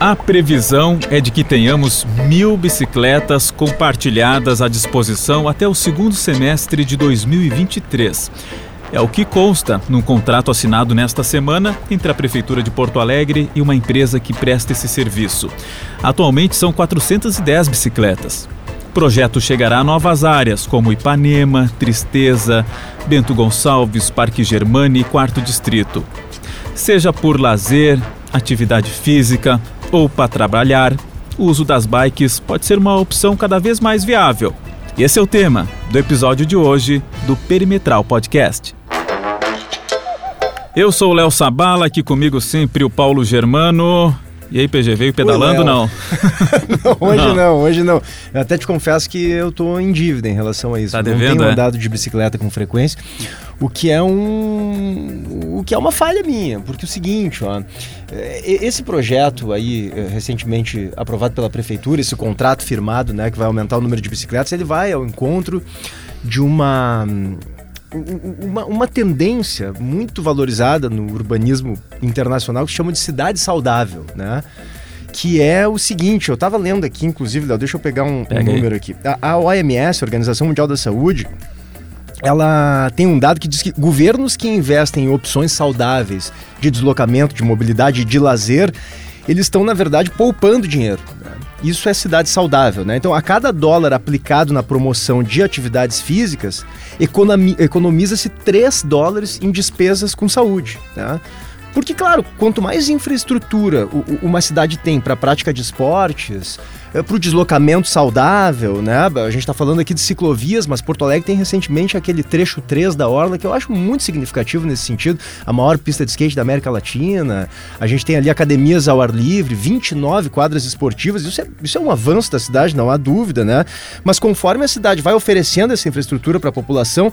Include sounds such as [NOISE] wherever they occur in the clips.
A previsão é de que tenhamos mil bicicletas compartilhadas à disposição até o segundo semestre de 2023. É o que consta num contrato assinado nesta semana entre a Prefeitura de Porto Alegre e uma empresa que presta esse serviço. Atualmente são 410 bicicletas. O projeto chegará a novas áreas como Ipanema, Tristeza, Bento Gonçalves, Parque Germani e Quarto Distrito. Seja por lazer, atividade física, ou para trabalhar, o uso das bikes pode ser uma opção cada vez mais viável. E esse é o tema do episódio de hoje do Perimetral Podcast. Eu sou o Léo Sabala, aqui comigo sempre o Paulo Germano. E aí, PG, veio pedalando não? [LAUGHS] não? Hoje não. não. hoje não. Eu até te confesso que eu tô em dívida em relação a isso. Tá devendo, não tenho é? andado de bicicleta com frequência, o que é um o que é uma falha minha, porque é o seguinte, ó, é, esse projeto aí é, recentemente aprovado pela prefeitura, esse contrato firmado, né, que vai aumentar o número de bicicletas, ele vai ao encontro de uma uma, uma tendência muito valorizada no urbanismo internacional que chama de cidade saudável, né? que é o seguinte, eu estava lendo aqui, inclusive, Léo, deixa eu pegar um, um número aqui. A, a OMS, Organização Mundial da Saúde, ela tem um dado que diz que governos que investem em opções saudáveis de deslocamento, de mobilidade e de lazer, eles estão, na verdade, poupando dinheiro. Isso é cidade saudável, né? Então, a cada dólar aplicado na promoção de atividades físicas, economiza-se 3 dólares em despesas com saúde, né? Porque, claro, quanto mais infraestrutura uma cidade tem para prática de esportes, para o deslocamento saudável, né? A gente está falando aqui de ciclovias, mas Porto Alegre tem recentemente aquele trecho 3 da Orla que eu acho muito significativo nesse sentido. A maior pista de skate da América Latina. A gente tem ali academias ao ar livre, 29 quadras esportivas. Isso é, isso é um avanço da cidade, não há dúvida, né? Mas conforme a cidade vai oferecendo essa infraestrutura para a população,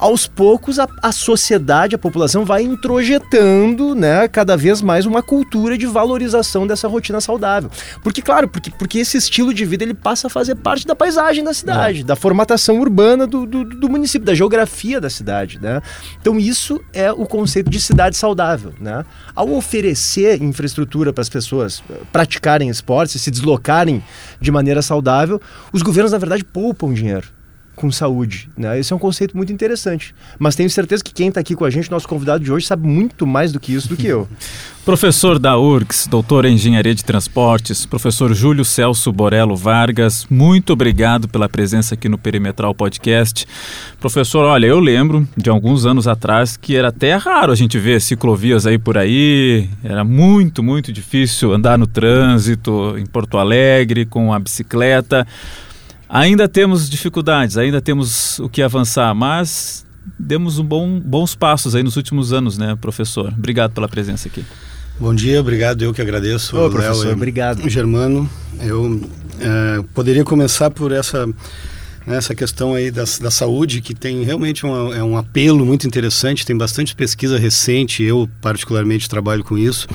aos poucos a, a sociedade, a população vai introjetando, né, cada vez mais uma cultura de valorização dessa rotina saudável. Porque, claro, porque, porque esse estilo de vida ele passa a fazer parte da paisagem da cidade, é. da formatação urbana do, do, do, município, da geografia da cidade, né? Então isso é o conceito de cidade saudável, né? Ao oferecer infraestrutura para as pessoas eh, praticarem esportes, se deslocarem de maneira saudável, os governos, na verdade, poupam dinheiro com saúde. Né? Esse é um conceito muito interessante. Mas tenho certeza que quem está aqui com a gente, nosso convidado de hoje, sabe muito mais do que isso do que eu. [LAUGHS] professor da URGS, doutor em Engenharia de Transportes, professor Júlio Celso Borello Vargas, muito obrigado pela presença aqui no Perimetral Podcast. Professor, olha, eu lembro de alguns anos atrás que era até raro a gente ver ciclovias aí por aí, era muito, muito difícil andar no trânsito em Porto Alegre com a bicicleta. Ainda temos dificuldades, ainda temos o que avançar, mas demos um bom, bons passos aí nos últimos anos, né, professor? Obrigado pela presença aqui. Bom dia, obrigado. Eu que agradeço. Ô, professor, Léo, obrigado. Germano, eu é, poderia começar por essa né, essa questão aí da, da saúde, que tem realmente uma, é um apelo muito interessante, tem bastante pesquisa recente, eu particularmente trabalho com isso,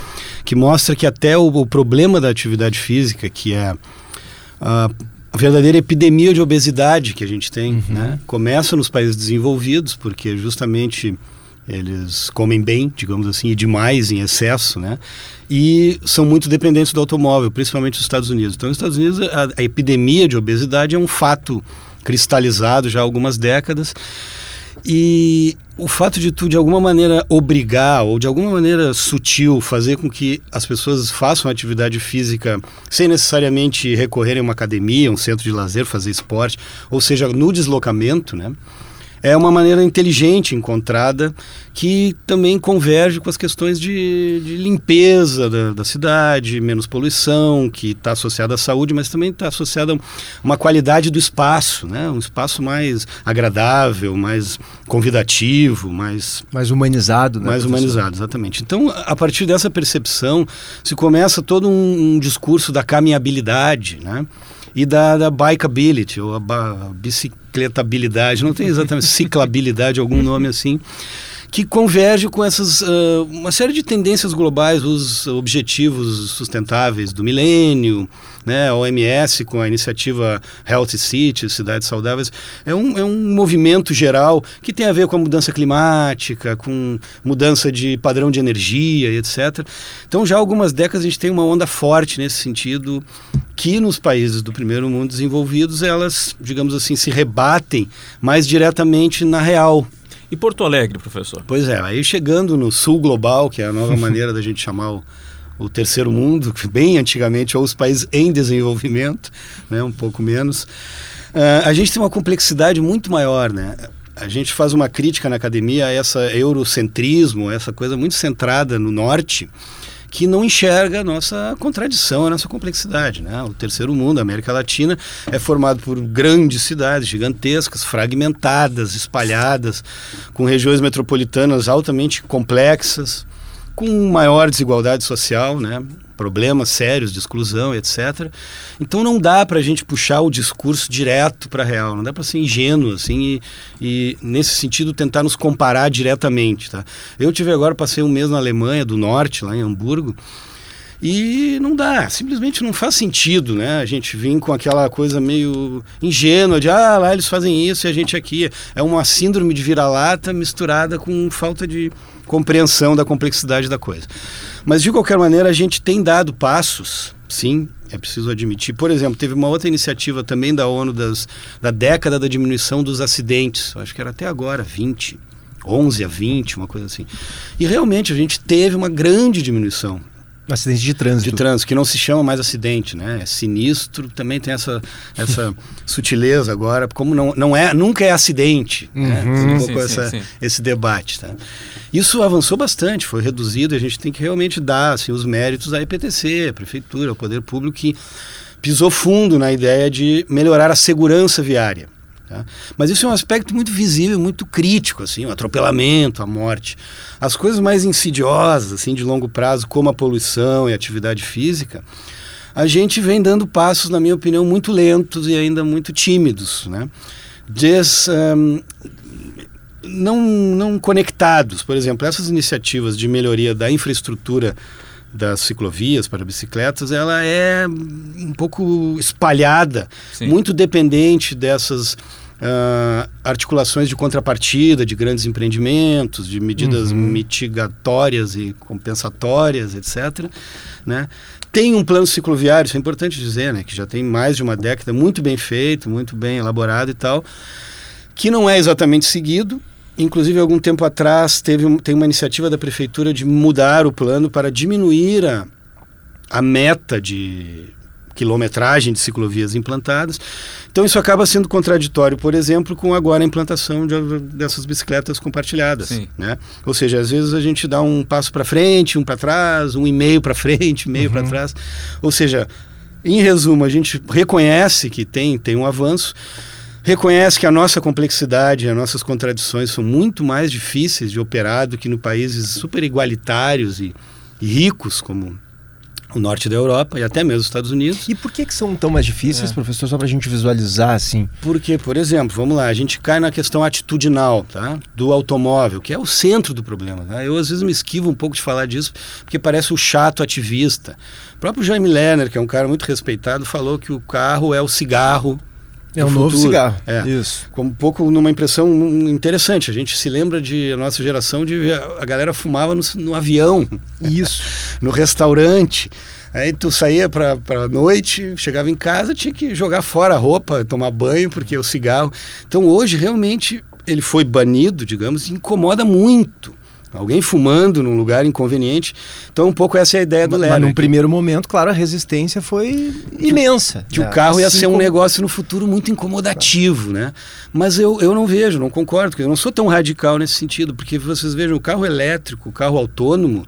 que mostra que até o, o problema da atividade física, que é a a verdadeira epidemia de obesidade que a gente tem, uhum. né? Começa nos países desenvolvidos, porque justamente eles comem bem, digamos assim, e demais em excesso, né? E são muito dependentes do automóvel, principalmente nos Estados Unidos. Então, nos Estados Unidos, a, a epidemia de obesidade é um fato cristalizado já há algumas décadas. E o fato de tu, de alguma maneira, obrigar ou de alguma maneira sutil fazer com que as pessoas façam atividade física sem necessariamente recorrerem a uma academia, um centro de lazer, fazer esporte, ou seja, no deslocamento, né? É uma maneira inteligente encontrada que também converge com as questões de, de limpeza da, da, cidade, menos poluição, que está associada à saúde, mas também está associada a uma qualidade do espaço, né? um espaço mais agradável, mais convidativo, mais... Mais humanizado. Né, mais professor? humanizado, exatamente. Então, a partir dessa percepção, se começa todo um, um discurso da caminhabilidade, né? E da, da bikeability, ou a, a bicicletabilidade, não tem exatamente ciclabilidade, algum nome assim, que converge com essas uh, uma série de tendências globais, os objetivos sustentáveis do milênio, né, a OMS com a iniciativa Healthy Cities, cidades saudáveis, é um, é um movimento geral que tem a ver com a mudança climática, com mudança de padrão de energia e etc. Então já há algumas décadas a gente tem uma onda forte nesse sentido que nos países do primeiro mundo desenvolvidos elas, digamos assim, se rebatem mais diretamente na real, e Porto Alegre, professor? Pois é, aí chegando no sul global, que é a nova [LAUGHS] maneira da gente chamar o, o terceiro mundo, bem antigamente, ou os países em desenvolvimento, né, um pouco menos, uh, a gente tem uma complexidade muito maior, né? A gente faz uma crítica na academia a essa eurocentrismo, essa coisa muito centrada no norte, que não enxerga a nossa contradição, a nossa complexidade. Né? O terceiro mundo, a América Latina, é formado por grandes cidades gigantescas, fragmentadas, espalhadas, com regiões metropolitanas altamente complexas com maior desigualdade social, né? Problemas sérios de exclusão, etc. Então não dá para a gente puxar o discurso direto para a real, não dá para ser ingênuo assim e, e, nesse sentido tentar nos comparar diretamente, tá? Eu tive agora passei um mês na Alemanha do Norte, lá em Hamburgo. E não dá, simplesmente não faz sentido, né? A gente vir com aquela coisa meio ingênua de ah, lá eles fazem isso e a gente aqui. É uma síndrome de vira-lata misturada com falta de compreensão da complexidade da coisa. Mas de qualquer maneira, a gente tem dado passos, sim, é preciso admitir. Por exemplo, teve uma outra iniciativa também da ONU das, da década da diminuição dos acidentes, acho que era até agora, 20, 11 a 20, uma coisa assim. E realmente a gente teve uma grande diminuição. Acidente de trânsito. De trânsito, que não se chama mais acidente, né? É sinistro, também tem essa, essa [LAUGHS] sutileza agora, como não, não é, nunca é acidente, né? uhum. né? um pouco sim, essa, sim, sim. esse debate, tá? Isso avançou bastante, foi reduzido a gente tem que realmente dar assim, os méritos à EPTC, à Prefeitura, ao Poder Público, que pisou fundo na ideia de melhorar a segurança viária. Tá? Mas isso é um aspecto muito visível, muito crítico, assim, o atropelamento, a morte. As coisas mais insidiosas, assim, de longo prazo, como a poluição e a atividade física, a gente vem dando passos, na minha opinião, muito lentos e ainda muito tímidos, né? Des, um, não, não conectados. Por exemplo, essas iniciativas de melhoria da infraestrutura das ciclovias para bicicletas, ela é um pouco espalhada, Sim. muito dependente dessas uh, articulações de contrapartida, de grandes empreendimentos, de medidas uhum. mitigatórias e compensatórias, etc. Né? Tem um plano cicloviário, isso é importante dizer, né? que já tem mais de uma década, muito bem feito, muito bem elaborado e tal, que não é exatamente seguido, Inclusive, algum tempo atrás, teve, tem uma iniciativa da prefeitura de mudar o plano para diminuir a, a meta de quilometragem de ciclovias implantadas. Então, isso acaba sendo contraditório, por exemplo, com agora a implantação de, dessas bicicletas compartilhadas. Né? Ou seja, às vezes a gente dá um passo para frente, um para trás, um e meio para frente, meio uhum. para trás. Ou seja, em resumo, a gente reconhece que tem, tem um avanço reconhece que a nossa complexidade, as nossas contradições são muito mais difíceis de operar do que no países super igualitários e, e ricos como o norte da Europa e até mesmo os Estados Unidos. E por que, que são tão mais difíceis, é. professor, só para a gente visualizar assim? Porque, por exemplo, vamos lá, a gente cai na questão atitudinal tá? do automóvel, que é o centro do problema. Tá? Eu às vezes me esquivo um pouco de falar disso, porque parece o chato ativista. O próprio Jaime Lerner, que é um cara muito respeitado, falou que o carro é o cigarro é um novo cigarro. É. Isso. Como um pouco numa impressão interessante. A gente se lembra de a nossa geração de a galera fumava no, no avião. Isso. [LAUGHS] no restaurante. Aí tu saía para pra noite, chegava em casa, tinha que jogar fora a roupa, tomar banho, porque o cigarro. Então hoje realmente ele foi banido, digamos, e incomoda muito alguém fumando num lugar inconveniente. Então, um pouco essa é a ideia do Lero. Mas num primeiro momento, claro, a resistência foi imensa. Que né? o carro ia assim ser um negócio no futuro muito incomodativo, né? Mas eu, eu não vejo, não concordo, eu não sou tão radical nesse sentido, porque vocês vejam, o carro elétrico, o carro autônomo,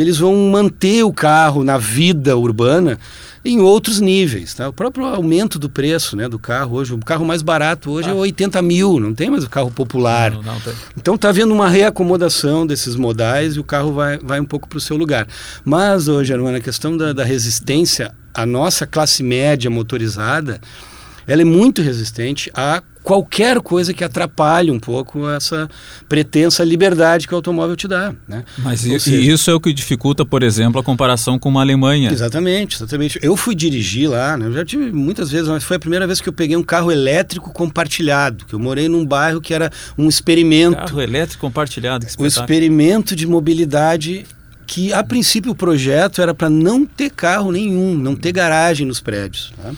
eles vão manter o carro na vida urbana em outros níveis. Tá? O próprio aumento do preço né, do carro hoje, o carro mais barato hoje é ah. é 80 mil, não tem mais o carro popular. Não, não então está havendo uma reacomodação desses modais e o carro vai, vai um pouco para o seu lugar. Mas, hoje, Germano, a questão da, da resistência, a nossa classe média motorizada, ela é muito resistente a qualquer coisa que atrapalhe um pouco essa pretensa liberdade que o automóvel te dá. Né? Mas e, seja, isso é o que dificulta, por exemplo, a comparação com uma Alemanha. Exatamente, exatamente. Eu fui dirigir lá, né? eu já tive muitas vezes, mas foi a primeira vez que eu peguei um carro elétrico compartilhado, que eu morei num bairro que era um experimento. Carro elétrico compartilhado, que O experimento de mobilidade que a princípio o projeto era para não ter carro nenhum, não ter garagem nos prédios. Tá?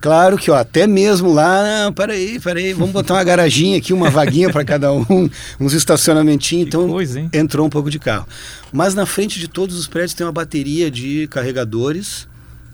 Claro que ó, até mesmo lá, não, peraí, peraí, vamos botar uma garaginha aqui, uma vaguinha para cada um, [LAUGHS] uns estacionamentinhos, então coisa, entrou um pouco de carro. Mas na frente de todos os prédios tem uma bateria de carregadores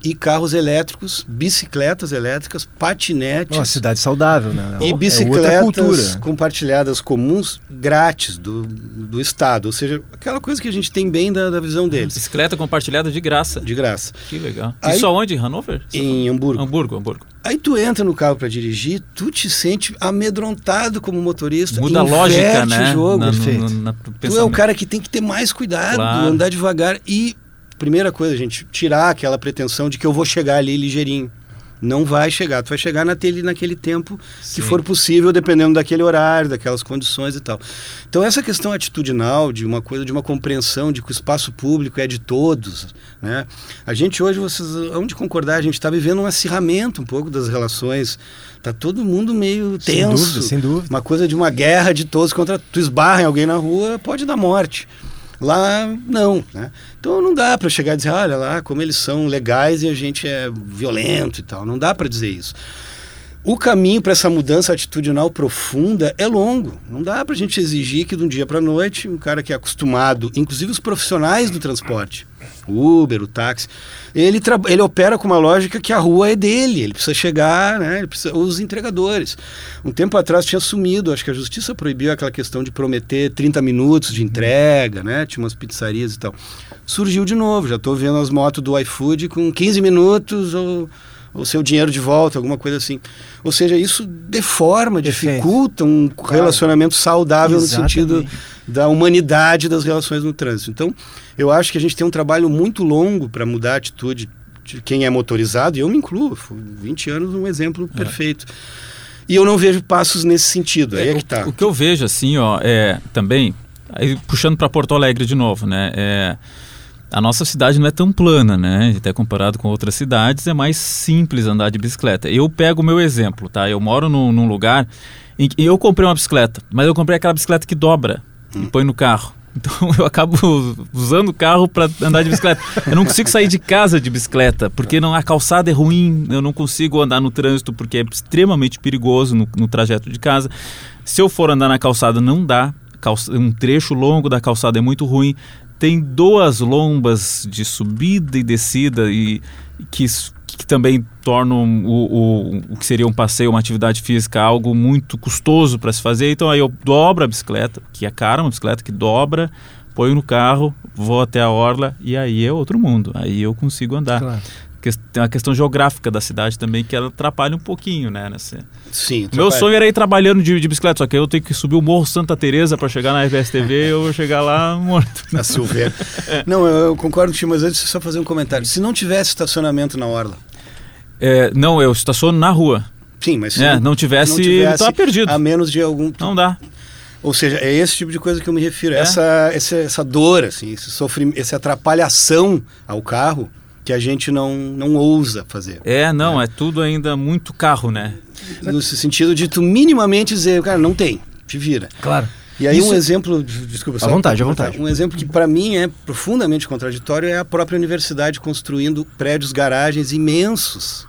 e carros elétricos, bicicletas elétricas, patinetes. Uma cidade saudável, né? E é bicicletas compartilhadas comuns grátis do, do Estado. Ou seja, aquela coisa que a gente tem bem da, da visão deles. Bicicleta compartilhada de graça. De graça. Que legal. Aí, Isso aonde? Em Hannover? Em Hamburgo. Hamburgo, Hamburgo. Aí tu entra no carro para dirigir, tu te sente amedrontado como motorista. Muda a lógica, né? o jogo. Na, Perfeito. no, na, tu é o cara que tem que ter mais cuidado, Claro. andar devagar e primeira coisa, gente, tirar aquela pretensão de que eu vou chegar ali ligeirinho. Não vai chegar, tu vai chegar naquele, naquele tempo Sim. que for possível, dependendo daquele horário, daquelas condições e tal. Então essa questão atitudinal de uma coisa, de uma compreensão de que o espaço público é de todos, né? A gente hoje, vocês hão de concordar, a gente está vivendo um acirramento um pouco das relações. Tá todo mundo meio Sem tenso. dúvida, sem dúvida. Uma coisa de uma guerra de todos contra tu esbarra em alguém na rua, pode dar morte. Lá não, né? Então não dá para chegar e dizer, olha lá como eles são legais e a gente é violento e tal. Não dá para dizer isso. O caminho para essa mudança atitudinal profunda é longo. Não dá para a gente exigir que de um dia para a noite um cara que é acostumado, inclusive os profissionais do transporte, o Uber, o táxi, ele, ele opera com uma lógica que a rua é dele, ele precisa chegar, né? Ele precisa, os entregadores. Um tempo atrás tinha sumido, acho que a justiça proibiu aquela questão de prometer 30 minutos de entrega, né? Tinha umas pizzarias e tal. Surgiu de novo, já estou vendo as motos do iFood com 15 minutos ou o seu dinheiro de volta, alguma coisa assim. Ou seja, isso deforma, Perfeito. dificulta um relacionamento saudável no Exatamente. sentido da humanidade das relações no trânsito. Então, eu acho que a gente tem um trabalho muito longo para mudar a atitude de quem é motorizado, e eu me incluo, fui 20 anos um exemplo perfeito. E eu não vejo passos nesse sentido, aí é, o, que tá. o que eu vejo assim, ó, é também aí, puxando para Porto Alegre de novo, né? É, a nossa cidade não é tão plana, né? Até comparado com outras cidades, é mais simples andar de bicicleta. Eu pego o meu exemplo, tá? Eu moro num, num lugar em que eu comprei uma bicicleta, mas eu comprei aquela bicicleta que dobra e põe no carro. [LAUGHS] Então eu acabo usando o carro para andar de bicicleta. Eu não consigo sair de casa de bicicleta, porque não, a calçada é ruim, eu não consigo andar no trânsito porque é extremamente perigoso no, no trajeto de casa. Se eu for andar na calçada, não dá. Calça- Um trecho longo da calçada é muito ruim. Tem duas lombas de subida e descida e que, que também tornam o, o, o que seria um passeio, uma atividade física, algo muito custoso para se fazer. Então aí eu dobro a bicicleta, que é cara, uma bicicleta que dobra, ponho no carro, vou até a orla e aí é outro mundo. Aí eu consigo andar. Claro. Tem uma questão geográfica da cidade também que ela atrapalha um pouquinho, né? Nessa... Sim, Meu trabalho. sonho era ir trabalhando de, de bicicleta, só que eu tenho que subir o Morro Santa Teresa para chegar na FSTV e eu vou chegar lá [LAUGHS] morto. na Silveira. Não, eu, eu concordo contigo, mas antes só fazer um comentário. Se não tivesse estacionamento na orla, É, não, eu estaciono na rua. sim, mas se É, não tivesse, tava perdido. a menos de algum Não dá. Ou seja, é esse tipo de coisa que eu me refiro. É? Essa, essa, essa dor, assim, esse sofrimento, essa atrapalhação ao carro que a gente não, não ousa fazer. É, não, é tudo ainda muito carro, né? No sentido de tu minimamente dizer, cara, não tem, te vira. Claro. E aí Isso- um exemplo, desculpa, só- vontade, à vontade. Um exemplo que para mim é profundamente contraditório é a própria universidade construindo prédios garagens imensos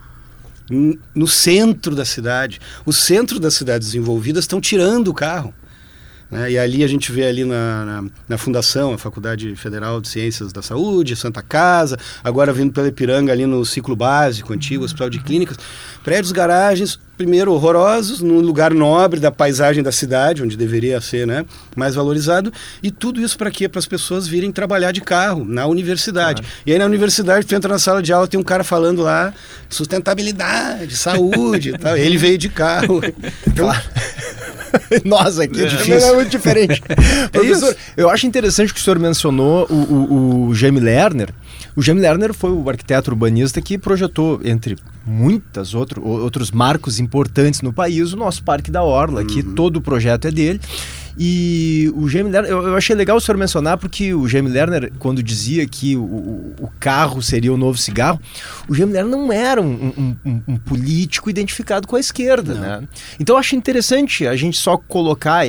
no centro da cidade. O centro das cidades desenvolvidas estão tirando o carro. Né? E ali a gente vê ali na, na, na fundação, a Faculdade Federal de Ciências da Saúde, Santa Casa, agora vindo pela Ipiranga ali no ciclo básico, antigo Hospital de Clínicas, prédios garagens, primeiro horrorosos, num lugar nobre da paisagem da cidade, onde deveria ser né, mais valorizado, e tudo isso para quê? Para as pessoas virem trabalhar de carro na universidade. E aí na universidade, tu entra na sala de aula, tem um cara falando lá sustentabilidade, saúde e tal. Ele veio de carro. [LAUGHS] Então, [LAUGHS] [LAUGHS] Nós aqui, é, é muito diferente. [LAUGHS] Professor, eu acho interessante que o senhor mencionou o, o, o Jaime Lerner. O Jaime Lerner foi o arquiteto urbanista que projetou, entre muitas outro, outros marcos importantes no país, o nosso Parque da Orla, uhum. que todo o projeto é dele. E o Jamie Lerner, eu, eu, achei legal o senhor mencionar, porque o Jamie Lerner, quando dizia que o, o, carro seria o novo cigarro, o Jamie Lerner não era um, um, um político identificado com a esquerda, não. né? Então eu acho interessante a gente só colocar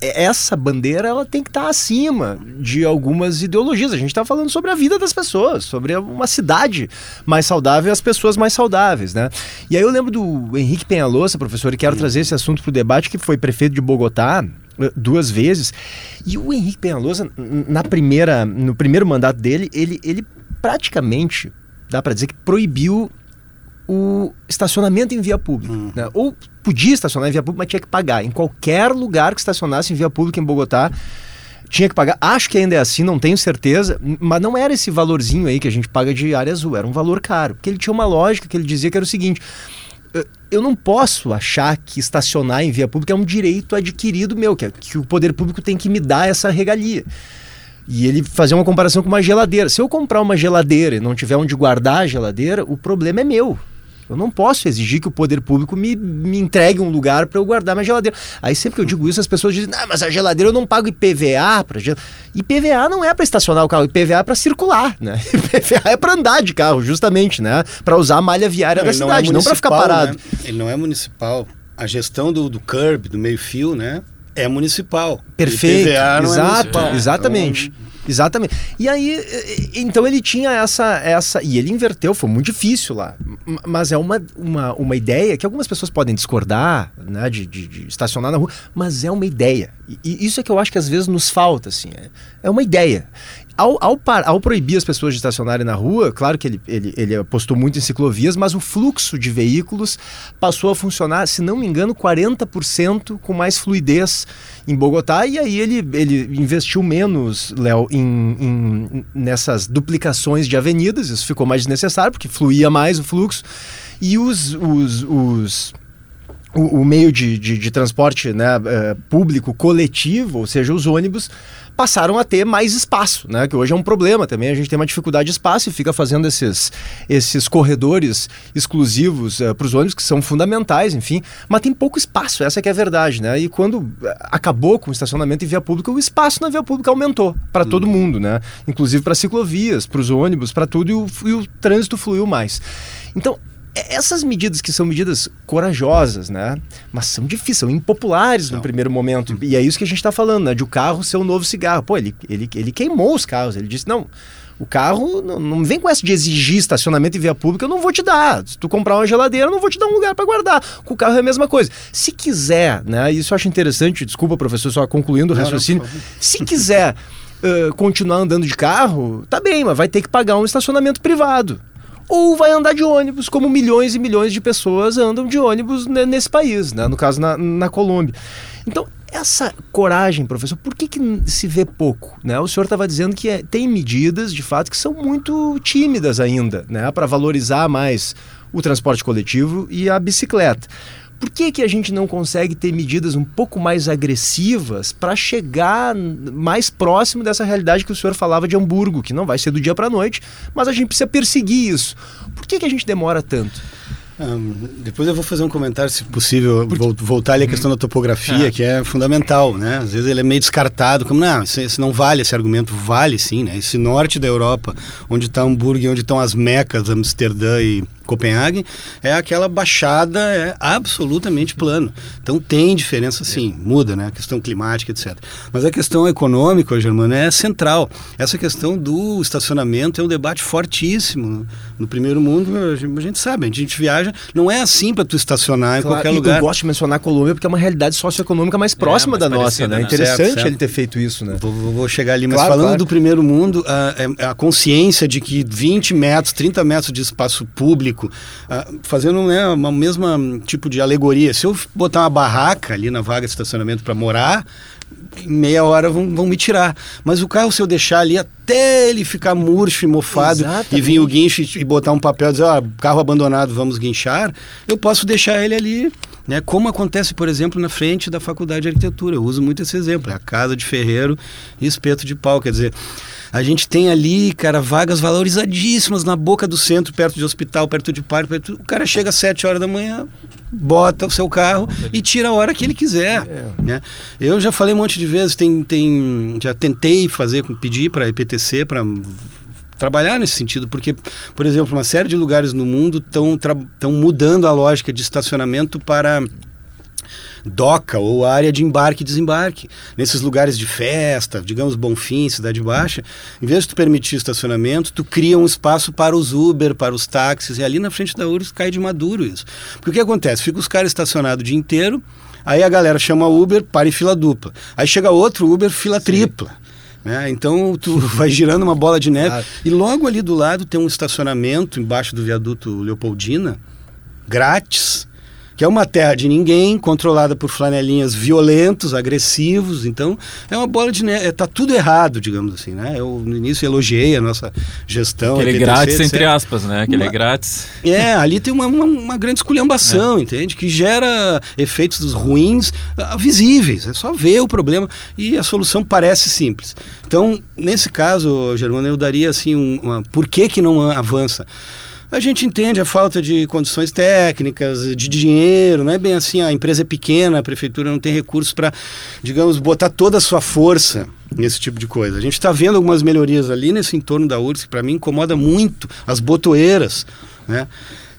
essa bandeira, ela tem que estar acima de algumas ideologias. A gente está falando sobre a vida das pessoas, sobre uma cidade mais saudável e as pessoas mais saudáveis, né? E aí eu lembro do Henrique Penhalosa, professor, e quero trazer esse assunto para o debate, que foi prefeito de Bogotá, duas vezes. E o Henrique Penhalosa, na primeira, no primeiro mandato dele, ele, ele praticamente, dá para dizer que proibiu o estacionamento em via pública. Uhum. Né? Ou podia estacionar em via pública, mas tinha que pagar. Em qualquer lugar que estacionasse em via pública em Bogotá, tinha que pagar. Acho que ainda é assim, não tenho certeza, mas não era esse valorzinho aí que a gente paga de área azul, era um valor caro. Porque ele tinha uma lógica que ele dizia que era o seguinte: eu não posso achar que estacionar em via pública é um direito adquirido meu, que, é, que o poder público tem que me dar essa regalia. E ele fazia uma comparação com uma geladeira. Se eu comprar uma geladeira e não tiver onde guardar a geladeira, o problema é meu. Eu não posso exigir que o poder público me, me entregue um lugar para eu guardar minha geladeira. Aí sempre que eu digo isso, as pessoas dizem: ah, mas a geladeira eu não pago IPVA para IPVA não é para estacionar o carro, IPVA é para circular, né? [LAUGHS] IPVA é para andar de carro, justamente, né? Para usar a malha viária não, da cidade, não, é não para ficar parado. Né? Ele não é municipal. A gestão do, do curb, do meio-fio, né? É municipal. Perfeito. IPVA não é Exato, é exatamente. Então... Exatamente. E aí, então ele tinha essa, essa. E ele inverteu, foi muito difícil lá. Mas é uma, uma, uma ideia que algumas pessoas podem discordar, né, de, de, de estacionar na rua, mas é uma ideia. E, isso é que eu acho que às vezes nos falta, assim. É, é uma ideia ao, ao, par, ao, proibir as pessoas de estacionarem na rua, claro que ele, ele, ele apostou muito em ciclovias, mas o fluxo de veículos passou a funcionar, se não me engano, 40% com mais fluidez em Bogotá. E aí ele, ele investiu menos, Léo, em, em, nessas duplicações de avenidas. Isso ficou mais desnecessário, porque fluía mais o fluxo. E os, os, os o, o, meio de, de, de transporte né, uh, público coletivo, ou seja, os ônibus, passaram a ter mais espaço, né? Que hoje é um problema também. A gente tem uma dificuldade de espaço e fica fazendo esses, esses corredores exclusivos uh, eh, para os ônibus que são fundamentais, enfim. Mas tem pouco espaço, essa é a verdade, né? E quando eh, acabou com o estacionamento em via pública, o espaço na via pública aumentou para todo uhum. mundo, né? Inclusive para ciclovias, para os ônibus, para tudo e o, e o trânsito fluiu mais. Então, é, essas medidas que são medidas corajosas, né? Mas são difíceis, são impopulares não. no primeiro momento. E é isso que a gente está falando, né? De o carro ser o novo cigarro. Pô, ele, ele, ele queimou os carros. Ele disse, não, o carro não, não vem com essa de exigir estacionamento em via pública, eu não vou te dar. Se tu comprar uma geladeira, eu não vou te dar um lugar para guardar. Com o carro é a mesma coisa. Se quiser, né? Isso eu acho interessante, desculpa, professor, só concluindo o raciocínio. Não, se quiser uh, continuar andando de carro, tá bem, mas vai ter que pagar um estacionamento privado ou vai andar de ônibus, como milhões e milhões de pessoas andam de ônibus nesse país, né? no caso na, na Colômbia. Então, essa coragem, professor, por que, que se vê pouco? Né? O senhor estava dizendo que é, tem medidas, de fato, que são muito tímidas ainda, né? para valorizar mais o transporte coletivo e a bicicleta. Por que, que a gente não consegue ter medidas um pouco mais agressivas para chegar mais próximo dessa realidade que o senhor falava de Hamburgo, que não vai ser do dia para a noite, mas a gente precisa perseguir isso? Por que, que a gente demora tanto? Um, depois eu vou fazer um comentário, se possível, Porque... voltar ali à questão da topografia, é. que é fundamental, né? Às vezes ele é meio descartado, como, não, isso, não vale, esse argumento vale sim, né? Esse norte da Europa, onde está Hamburgo, onde estão as mecas, Amsterdã e Copenhague, é aquela baixada é absolutamente plano. Então tem diferença sim, muda, né? A questão climática, etc. Mas a questão econômica, Germano, é central. Essa questão do estacionamento é um debate fortíssimo. No primeiro mundo, a gente sabe, a gente viaja, não é assim para tu estacionar em qualquer lugar. Eu gosto de mencionar a Colômbia porque é uma realidade socioeconômica mais é, próxima é, mais da nossa, né? Interessante certo, certo. ele ter feito isso, né? Vou, vou chegar ali, mas claro, falando claro. do primeiro mundo, a, a consciência de que 20 metros, 30 metros de espaço público uh, fazendo né, uma mesma tipo de alegoria. Se eu botar uma barraca ali na vaga de estacionamento para morar, em meia hora vão, vão me tirar. Mas o carro, se eu deixar ali até ele ficar murcho e mofado Exatamente. e vir o guincho e, e botar um papel e dizer, ó, carro abandonado, vamos guinchar, eu posso deixar ele ali. Né? Como acontece, por exemplo, na frente da faculdade de arquitetura. Eu uso muito esse exemplo. É a casa de ferreiro e espeto de pau. Quer dizer, a gente tem ali, cara, vagas valorizadíssimas na boca do centro, perto de hospital, perto de parque. Perto... O cara chega às 7 horas da manhã, bota o seu carro e tira a hora que ele quiser. Né? Eu já falei um monte de vezes, tem, tem, já tentei fazer, pedir para a IPTC para trabalhar nesse sentido, porque, por exemplo, uma série de lugares no mundo estão mudando a lógica de estacionamento para doca ou área de embarque e desembarque. Nesses lugares de festa, digamos Bonfim, Cidade Baixa, em vez de tu permitir estacionamento, tu cria um espaço para os Uber, para os táxis, e ali na frente da URSS cai de maduro isso. Porque o que acontece? Fica os caras estacionados o dia inteiro, aí a galera chama Uber, para em fila dupla. Aí chega outro Uber, fila Sim. tripla. Né? Então tu [LAUGHS] vai girando uma bola de neve. E logo ali do lado tem um estacionamento embaixo do viaduto Leopoldina, grátis, que é uma terra de ninguém, controlada por flanelinhas violentos, agressivos. Então, é uma bola de neve. Está tudo errado, digamos assim. Né? Eu, no início, elogiei a nossa gestão. Aquele PTC, grátis, etc. entre aspas, né? Aquele uma, grátis. É, ali tem uma, uma, uma grande esculhambação, é. entende? Que gera efeitos ruins uh, visíveis. É só ver o problema e a solução parece simples. Então, nesse caso, Germano, eu daria assim um, uma, por que, que não avança? A gente entende a falta de condições técnicas, de dinheiro, não é bem assim, a empresa é pequena, a prefeitura não tem recursos para, digamos, botar toda a sua força nesse tipo de coisa. A gente está vendo algumas melhorias ali nesse entorno da URSS, que para mim incomoda muito, as botoeiras, né?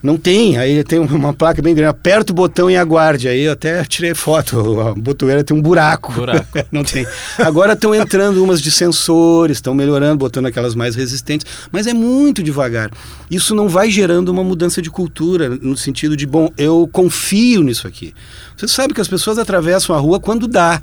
Não tem, aí tem uma placa bem grande, aperta o botão e aguarde. Aí eu até tirei foto, a botoeira tem um buraco. buraco. [LAUGHS] não tem. Agora estão entrando umas de sensores, estão melhorando, botando aquelas mais resistentes, mas é muito devagar. Isso não vai gerando uma mudança de cultura, no sentido de, bom, eu confio nisso aqui. Você sabe que as pessoas atravessam a rua quando dá.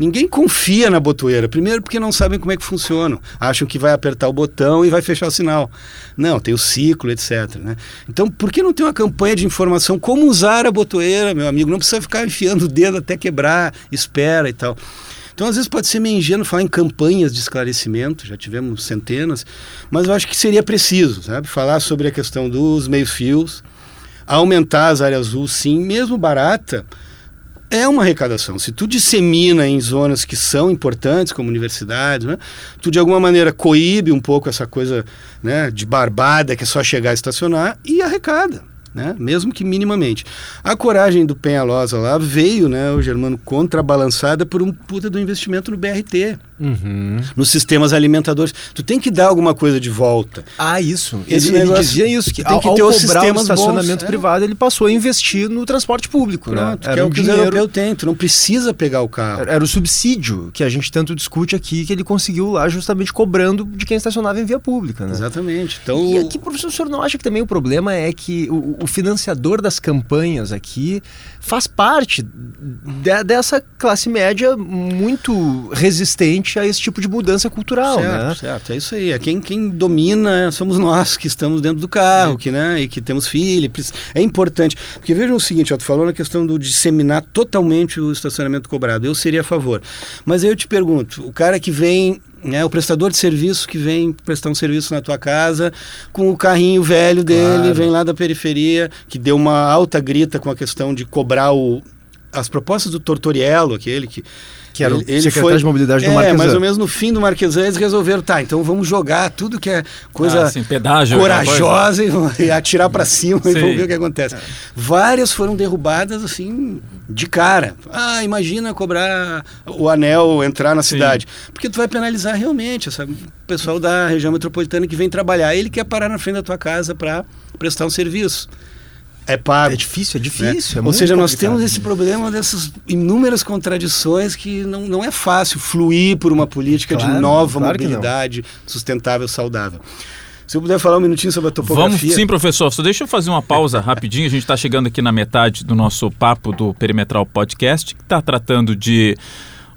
Ninguém confia na botoeira. Primeiro porque não sabem como é que funciona. Acham que vai apertar o botão e vai fechar o sinal. Não, tem o ciclo, etc. Né? Então, por que não tem uma campanha de informação como usar a botoeira, meu amigo? Não precisa ficar [LAUGHS] enfiando o dedo até quebrar, espera e tal. Então, às vezes pode ser meio ingênuo falar em campanhas de esclarecimento, já tivemos centenas, mas eu acho que seria preciso, sabe? Falar sobre a questão dos meios-fios, aumentar as áreas azul, sim, mesmo barata, é uma arrecadação. Se tu dissemina em zonas que são importantes, como universidades, né, tu de alguma maneira coíbe um pouco essa coisa né, de barbada que é só chegar e estacionar e arrecada né? mesmo que minimamente. A coragem do Penhalosa lá veio, né, o Germano, contrabalançada por um puta do investimento no BRT, uhum. nos sistemas alimentadores. Tu tem que dar alguma coisa de volta. Ah, isso. Esse ele, negócio, ele dizia isso, que tem ao, que ter ao os sistemas estacionamento bons, é. privado, é. ele passou a investir no transporte público. Né? Pronto, né? Era que é o que dinheiro... o europeu tem, tu não precisa pegar o carro. Era o subsídio que a gente tanto discute aqui, que ele conseguiu lá justamente cobrando de quem estacionava em via pública. Né? Exatamente. Então... E aqui, professor, o senhor não acha que também o problema é que o, o financiador das campanhas aqui faz parte de, dessa classe média muito resistente a esse tipo de mudança cultural, certo, né? Certo, é isso aí. É quem, quem domina somos nós que estamos dentro do carro, é. que, né, e que temos filhos. É importante. Porque vejam o seguinte, ó, tu falou na questão do disseminar totalmente o estacionamento cobrado. Eu seria a favor. Mas aí eu te pergunto, o cara que vem né, o prestador de serviço que vem prestar um serviço na tua casa com o carrinho velho dele, claro. vem lá da periferia, que deu uma alta grita com a questão de cobrar o, as propostas do Tortoriello, aquele que que era ele, o secretário foi, de mobilidade do é, Marquesan. mais ou menos no fim do Marquesan eles resolveram, tá, então vamos jogar tudo que é coisa ah, assim, pedágio, corajosa e, e, atirar para cima Sim. e vamos ver o que acontece. É. Várias foram derrubadas assim de cara. Ah, imagina cobrar o anel entrar na Sim. cidade. Porque tu vai penalizar realmente essa, o pessoal da região metropolitana que vem trabalhar. Ele quer parar na frente da tua casa para prestar um serviço é pago. É difícil, é difícil. Né? É Ou seja, nós temos esse problema dessas inúmeras contradições que não, não é fácil fluir por uma política claro, de nova claro mobilidade sustentável, saudável. Se eu puder falar um minutinho sobre a topografia. Vamos sim, professor. Só deixa eu fazer uma pausa [LAUGHS] rapidinho. A gente está chegando aqui na metade do nosso papo do Perimetral Podcast, que está tratando de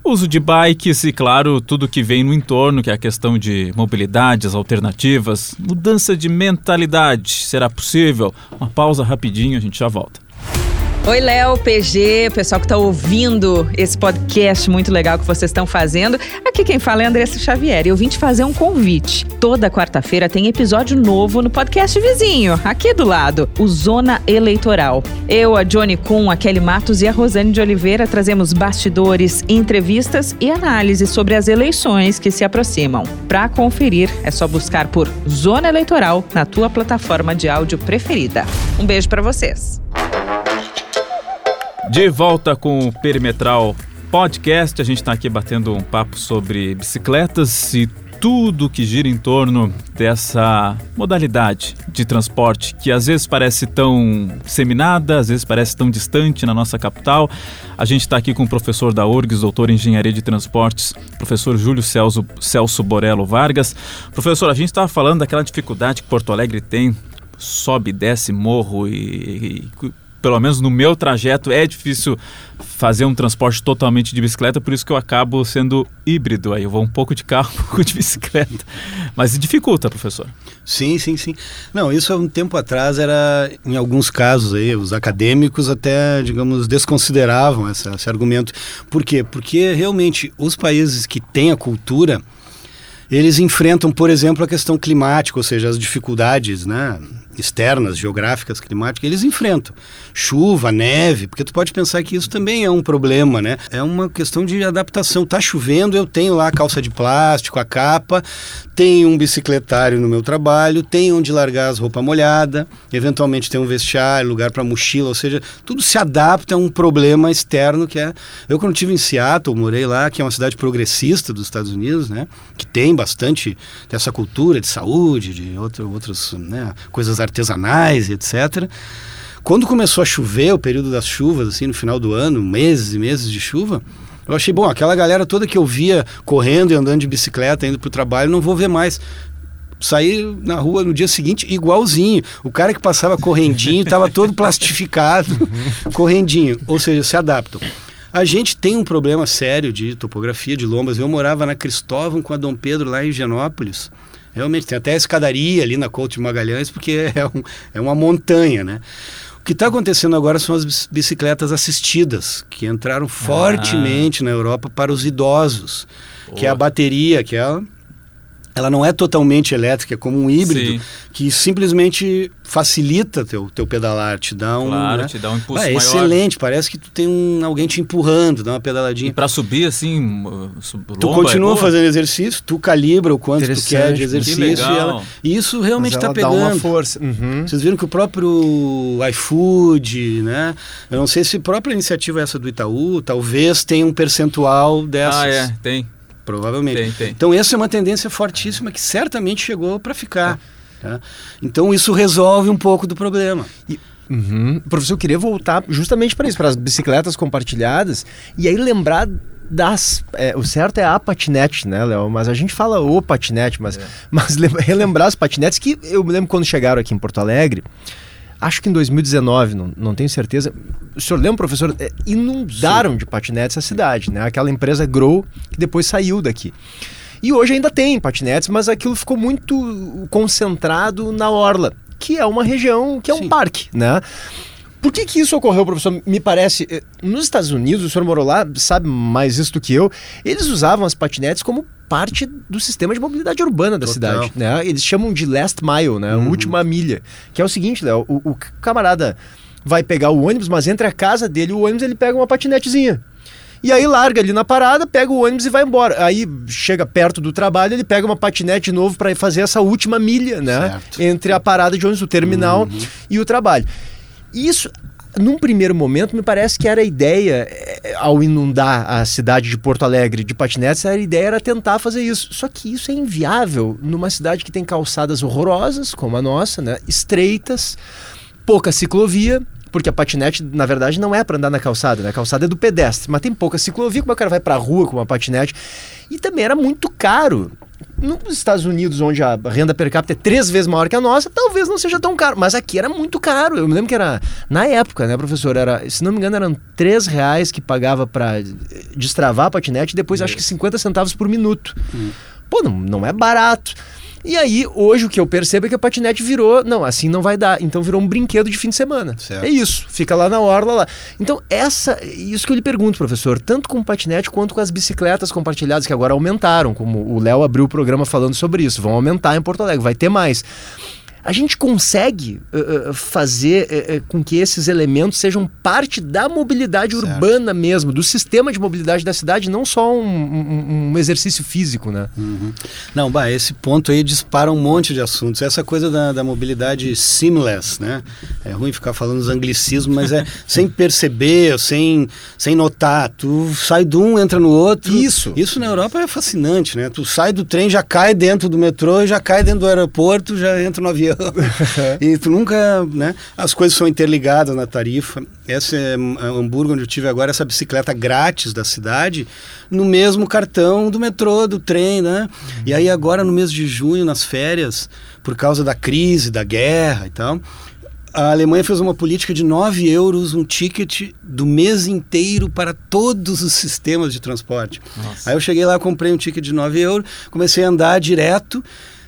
Uso de bikes e, claro, tudo que vem no entorno, que é a questão de mobilidade, as alternativas, mudança de mentalidade. Será possível? Uma pausa rapidinho, a gente já volta. Oi, Léo, PG, pessoal que está ouvindo esse podcast muito legal que vocês estão fazendo. Aqui quem fala é Andressa Xavier e eu vim te fazer um convite. Toda quarta-feira tem episódio novo no podcast vizinho, aqui do lado, o Zona Eleitoral. Eu, a Johnny Kuhn, a Kelly Matos e a Rosane de Oliveira trazemos bastidores, entrevistas e análises sobre as eleições que se aproximam. Para conferir, é só buscar por Zona Eleitoral na tua plataforma de áudio preferida. Um beijo para vocês. De volta com o Perimetral Podcast, a gente está aqui batendo um papo sobre bicicletas e tudo que gira em torno dessa modalidade de transporte que às vezes parece tão seminada, às vezes parece tão distante na nossa capital. A gente está aqui com o professor da URGS, doutor em Engenharia de Transportes, professor Júlio Celso, Celso Borello Vargas. Professor, a gente estava falando daquela dificuldade que Porto Alegre tem, sobe, desce morro e, e pelo menos no meu trajeto, é difícil fazer um transporte totalmente de bicicleta, por isso que eu acabo sendo híbrido. Aí eu vou um pouco de carro, [LAUGHS] um pouco de bicicleta. Mas dificulta, professor. Sim, sim, sim. Não, isso há um tempo atrás era, em alguns casos aí, os acadêmicos até, digamos, desconsideravam essa, esse argumento. Por quê? Porque realmente os países que têm a cultura eles enfrentam, por exemplo, a questão climática, ou seja, as dificuldades né, externas, geográficas, climáticas, eles enfrentam. Chuva, neve, porque tu pode pensar que isso também é um problema, né? É uma questão de adaptação. Tá chovendo, eu tenho lá a calça de plástico, a capa, tenho um bicicletário no meu trabalho, tenho onde largar as roupas molhadas, eventualmente tem um vestiário, lugar para mochila, ou seja, tudo se adapta a um problema externo que é... Eu quando estive em Seattle, morei lá, que é uma cidade progressista dos Estados Unidos, né? Que tem bastante dessa cultura de saúde, de outro, outras né, coisas artesanais, etc. Quando começou a chover, o período das chuvas, assim, no final do ano, meses e meses de chuva, eu achei bom, aquela galera toda que eu via correndo e andando de bicicleta, indo para o trabalho, não vou ver mais. Saí na rua no dia seguinte igualzinho. O cara que passava correndinho estava todo [LAUGHS] plastificado, correndinho. Ou seja, se adaptam. A gente tem um problema sério de topografia, de lombas. Eu morava na Cristóvão com a Dom Pedro lá em Higienópolis. Realmente, tem até a escadaria ali na Couto de Magalhães, porque [LAUGHS] é, um, é uma montanha, né? O que está acontecendo agora são as bicicletas assistidas, que entraram fortemente ah. na Europa para os idosos, Boa. que é a bateria, que é ela não é totalmente elétrica, é como um híbrido Sim. que simplesmente facilita teu teu pedalar, te dá um, claro, né? te dá um impulso ah, é maior. excelente, parece que tu tem um, alguém te empurrando, dá uma pedaladinha. E para subir assim, tu é continua é fazendo exercício, tu calibra o quanto tu quer de exercício e, ela, e, isso realmente está pegando. Dá uma força. Uhum. Vocês viram que o próprio iFood, né? Eu não sei se a própria iniciativa essa do Itaú, talvez tenha um percentual dessas. Ah, é, tem. Provavelmente. Tem, tem. Então, essa é uma tendência fortíssima que certamente chegou para ficar. É. Tá? Então, isso resolve um pouco do problema. E, uhum. Professor, eu queria voltar justamente para isso, para as bicicletas compartilhadas, e aí lembrar das. É, o certo é a patinete, né, Léo? Mas a gente fala o patinete, mas, é. mas relembrar as patinetes que eu me lembro quando chegaram aqui em Porto Alegre acho que em 2019, não, não tenho certeza. O senhor lembra, professor? É, inundaram Sim. de patinetes a cidade, né? Aquela empresa Grow que depois saiu daqui. E hoje ainda tem patinetes, mas aquilo ficou muito concentrado na Orla, que é uma região, que é Sim. um parque, né? Por que, que isso ocorreu, professor? Me parece. Eh, nos Estados Unidos, o senhor morou lá, sabe mais isso do que eu. Eles usavam as patinetes como parte do sistema de mobilidade urbana da Total. cidade. Né? Eles chamam de last mile, né? Uhum. Última milha. Que é o seguinte, Léo, o, o camarada vai pegar o ônibus, mas entre a casa dele e o ônibus ele pega uma patinetezinha. E aí larga ali na parada, pega o ônibus e vai embora. Aí chega perto do trabalho, ele pega uma patinete de novo para fazer essa última milha, né? Certo. Entre a parada de ônibus, o terminal uhum. e o trabalho. Isso, num primeiro momento, me parece que era a ideia, eh, ao inundar a cidade de Porto Alegre de patinetes, a ideia era tentar fazer isso. Só que isso é inviável numa cidade que tem calçadas horrorosas, como a nossa, né? estreitas, pouca ciclovia, porque a patinete, na verdade, não é para andar na calçada, né? A calçada é do pedestre, mas tem pouca ciclovia, como o cara vai para a rua com uma patinete? E também era muito caro nos Estados Unidos, onde a renda per capita é três vezes maior que a nossa, talvez não seja tão caro. Mas aqui era muito caro. Eu me lembro que era, na época, né, professor? Era, se não me engano, eram três reais que pagava para destravar a patinete e depois é. acho que 50 centavos por minuto. Hum. Pô, não, não é barato. E aí, hoje, o que eu percebo é que a patinete virou, não, assim não vai dar. Então virou um brinquedo de fim de semana. Certo. É isso, fica lá na orla lá. Então, essa, isso que eu lhe pergunto, professor, tanto com o patinete quanto com as bicicletas compartilhadas, que agora aumentaram, como o Léo abriu o programa falando sobre isso, vão aumentar em Porto Alegre, vai ter mais. A gente consegue uh, fazer uh, com que esses elementos sejam parte da mobilidade certo. urbana mesmo, do sistema de mobilidade da cidade, não só um, um, um exercício físico, né? Uhum. Não, bah, esse ponto aí dispara um monte de assuntos. Essa coisa da, da mobilidade seamless, né? É ruim ficar falando os anglicismos, mas é [LAUGHS] sem perceber, sem, sem notar. Tu sai de um, entra no outro. Isso. Isso na Europa é fascinante, né? Tu sai do trem, já cai dentro do metrô, já cai dentro do aeroporto, já entra no avião [LAUGHS] e tu nunca, né? As coisas são interligadas na tarifa. Essa é Hamburgo, onde eu tive agora essa bicicleta grátis da cidade, no mesmo cartão do metrô, do trem, né? E aí agora no mês de junho, nas férias, por causa da crise, da guerra e tal, a Alemanha fez uma política de 9 euros um ticket do mês inteiro para todos os sistemas de transporte. Nossa. Aí eu cheguei lá, comprei um ticket de 9 euros, comecei a andar direto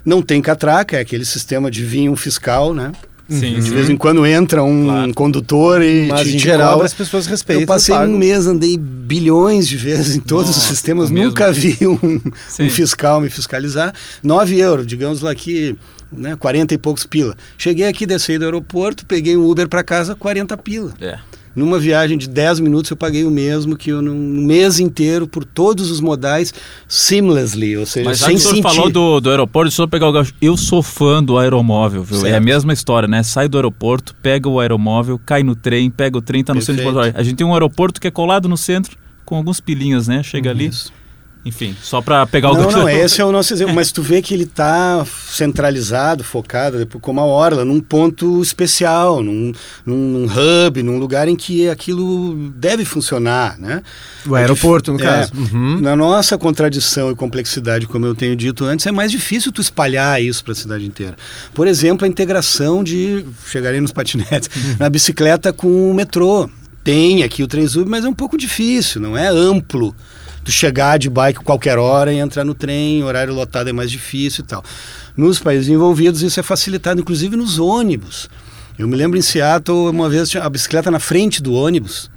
não tem catraca, é aquele sistema de vinho fiscal, né? Sim, de vez em quando entra um claro. condutor e mas te, em te geral cobra. as pessoas respeitam. Eu passei um mês, andei bilhões de vezes em todos Nossa, os sistemas, nunca vi um, um, fiscal me fiscalizar. 9 euros, digamos lá que né, 40 e poucos pila. Cheguei aqui, desci do aeroporto, peguei um Uber para casa, 40 pila. É. Numa viagem de 10 minutos eu paguei o mesmo que eu no mês inteiro por todos os modais seamlessly, ou seja, Mas sem sentir. Mas falou do, do aeroporto, só pegar o gancho. Eu sou fã do aeromóvel, viu? Certo. É a mesma história, né? Sai do aeroporto, pega o aeromóvel, cai no trem, pega o trem, tá no Perfeito. centro de Porto Alegre. A gente tem um aeroporto que é colado no centro com alguns pilinhas, né? Chega ali. Isso enfim, só para pegar o Não, não, esse é o nosso exemplo. Mas tu vê que ele está centralizado, focado, como a Orla, num ponto especial, num, num, hub, num lugar em que aquilo deve funcionar, né? O aeroporto, no é, caso. Uhum. Na nossa contradição e complexidade, como eu tenho dito antes, é mais difícil tu espalhar isso para a cidade inteira. Por exemplo, a integração de, chegarei nos patinetes, uhum. na bicicleta com o metrô. Tem aqui o Trenzub, mas é um pouco difícil, não é amplo tu chegar de bike qualquer hora e entrar no trem, horário lotado é mais difícil e tal. Nos países envolvidos isso é facilitado, inclusive nos ônibus. Eu me lembro em Seattle, uma vez tinha a bicicleta na frente do ônibus,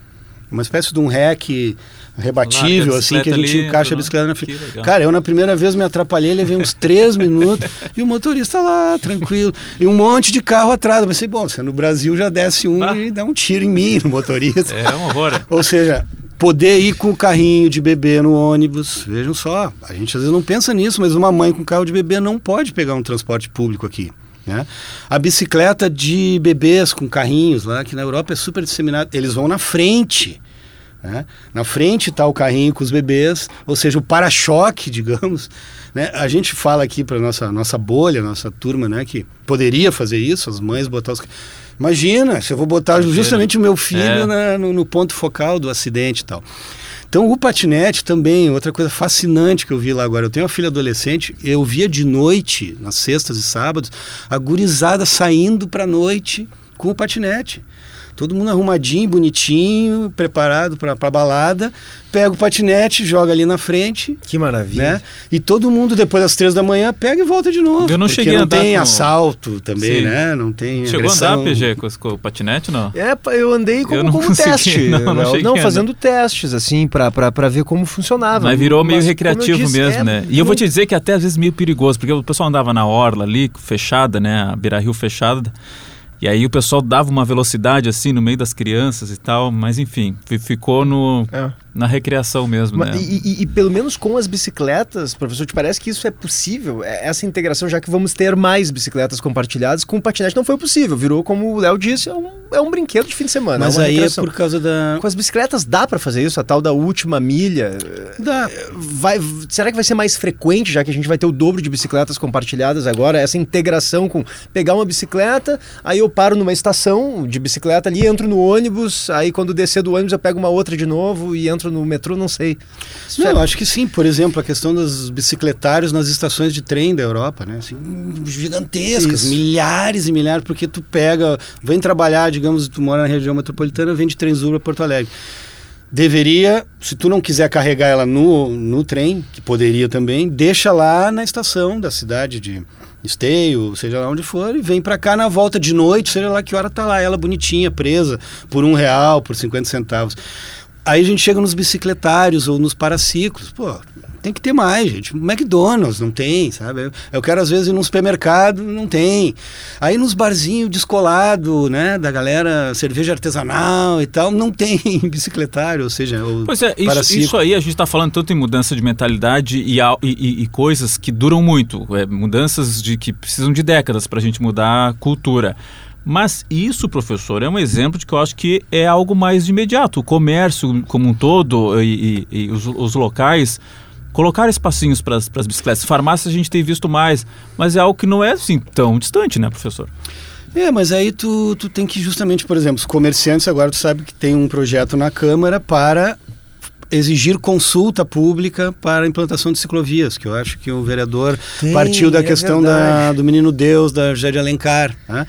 uma espécie de um rack rebatível, assim, que a gente ali, encaixa a bicicleta na frente. Cara, eu na primeira vez me atrapalhei, levei uns três [LAUGHS] minutos e o motorista lá, tranquilo. E um monte de carro atrás. Eu pensei, bom, você no Brasil já desce um ah. e dá um tiro em mim, no motorista. É um horror. Ou seja, poder ir com o carrinho de bebê no ônibus. Vejam só, a gente às vezes não pensa nisso, mas uma mãe com carro de bebê não pode pegar um transporte público aqui. Né? A bicicleta de bebês com carrinhos lá, que na Europa é super disseminada, eles vão na frente. Né? Na frente está o carrinho com os bebês, ou seja, o para-choque, [LAUGHS] digamos. Né? A gente fala aqui para nossa nossa bolha, nossa turma, né, que poderia fazer isso, as mães botar os Imagina, se eu vou botar justamente o meu filho é. na, no, no, ponto focal do acidente e tal. Então, o patinete também, outra coisa fascinante que eu vi lá agora. Eu tenho uma filha adolescente, eu via de noite, nas sextas e sábados, a gurizada saindo para noite com o patinete. Todo mundo arrumadinho, bonitinho, preparado para a balada. Pega o patinete, joga ali na frente. Que maravilha. Né? E todo mundo, depois das três da manhã, pega e volta de novo. Eu não cheguei não a andar. Não tem com... assalto também, Sim. né? Não tem. Chegou agressão. a andar, PG, com, com, o patinete, não? É, eu andei como, eu não como consegui, teste. [LAUGHS] Não, não, não fazendo testes, assim, para ver como funcionava. Mas virou meio Mas, recreativo disse, mesmo, é, né? E eu vou te dizer que até às vezes meio perigoso, porque o pessoal andava na orla ali, fechada, né? A Beira Rio fechada. E aí o pessoal dava uma velocidade assim no meio das crianças e tal, mas enfim, ficou no, é na recreação mesmo, Mas, né? E, e, e, pelo menos com as bicicletas, professor, te parece que isso é possível? É, essa integração, já que vamos ter mais bicicletas compartilhadas, com o patinete não foi possível. Virou, como o Léo disse, é um, é um brinquedo de fim de semana. Mas é aí recreação. é por causa da... Com as bicicletas dá para fazer isso? A tal da última milha? Dá. Vai, será que vai ser mais frequente, já que a gente vai ter o dobro de bicicletas compartilhadas agora? Essa integração com pegar uma bicicleta, aí eu paro numa estação de bicicleta ali, entro no ônibus, aí quando descer do ônibus eu pego uma outra de novo e entro no metrô, não sei. Não, eu acho que sim. Por exemplo, a questão dos bicicletários nas estações de trem da Europa, né? Assim, gigantescas, Isso. milhares e milhares, porque tu pega, vem trabalhar, digamos, tu mora na região metropolitana, vem de Trenzur para Porto Alegre. Deveria, se tu não quiser carregar ela no, no trem, que poderia também, deixa lá na estação da cidade de esteio, seja lá onde for, e vem para cá na volta de noite, seja lá que hora tá lá, ela bonitinha, presa, por um real, por 50 centavos. Aí a gente chega nos bicicletários ou nos paraciclos. Pô, tem que ter mais, gente. McDonald's não tem, sabe? Eu quero às vezes ir num supermercado, não tem. Aí nos barzinhos descolado, né, da galera cerveja artesanal e tal, não tem [LAUGHS] bicicletário, ou seja, o Pois é, isso, isso aí a gente está falando tanto em mudança de mentalidade e, e, e coisas que duram muito, é, mudanças de que precisam de décadas para a gente mudar a cultura. Mas isso, professor, é um exemplo de que eu acho que é algo mais imediato. O comércio como um todo e, e, e os, os, locais colocar espacinhos para as bicicletas. Farmácias a gente tem visto mais, mas é algo que não é assim tão distante, né, professor? É, mas aí tu, tu tem que justamente, por exemplo, os comerciantes agora tu sabe que tem um projeto na Câmara para exigir consulta pública para a implantação de ciclovias, que eu acho que o vereador tem, partiu da é questão da, do Menino Deus, da José de Alencar, né?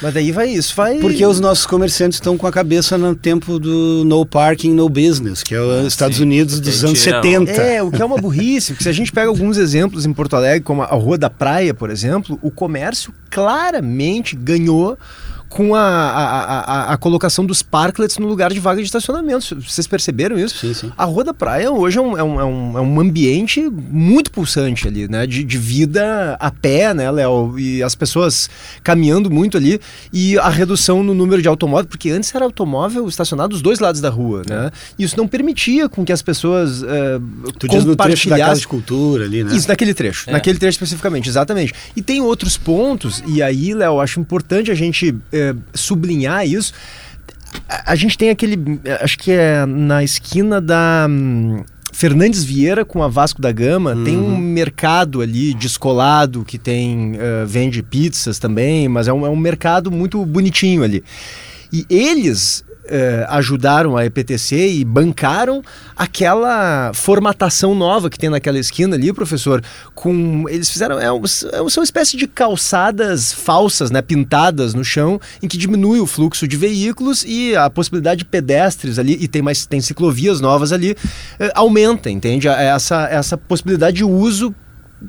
Mas daí vai isso, vai. Porque os nossos comerciantes estão com a cabeça no tempo do no parking, no business, que é os ah, Estados sim. Unidos dos anos 70. É, o que é uma burrice, porque se a gente pega alguns exemplos em Porto Alegre, como a Rua da Praia, por exemplo, o comércio claramente ganhou com a, a, a, a, colocação dos parklets no lugar de vaga de estacionamento. Vocês perceberam isso? Sim, sim. A Rua da Praia hoje é um, é um, é um, é um ambiente muito pulsante ali, né? De, de vida a pé, né, Léo? E as pessoas caminhando muito ali. E a redução no número de automóveis, porque antes era automóvel estacionado dos dois lados da rua, né? E isso não permitia com que as pessoas uh, tu diz no trecho da Casa de Cultura ali, né? Isso, naquele trecho. É. Naquele trecho especificamente, exatamente. E tem outros pontos, e aí, Léo, acho importante a gente é, sublinhar isso. A, a, gente tem aquele. Acho que é na esquina da. Hum, Fernandes Vieira com a Vasco da Gama uhum. tem um mercado ali descolado que tem uh, vende pizzas também, mas é um, é um mercado muito bonitinho ali. E eles eh, ajudaram a EPTC e bancaram aquela formatação nova que tem naquela esquina ali, professor. Com eles fizeram é, um, é uma espécie de calçadas falsas, né, pintadas no chão, em que diminui o fluxo de veículos e a possibilidade de pedestres ali e tem mais tem ciclovias novas ali eh, aumenta, entende? Essa essa possibilidade de uso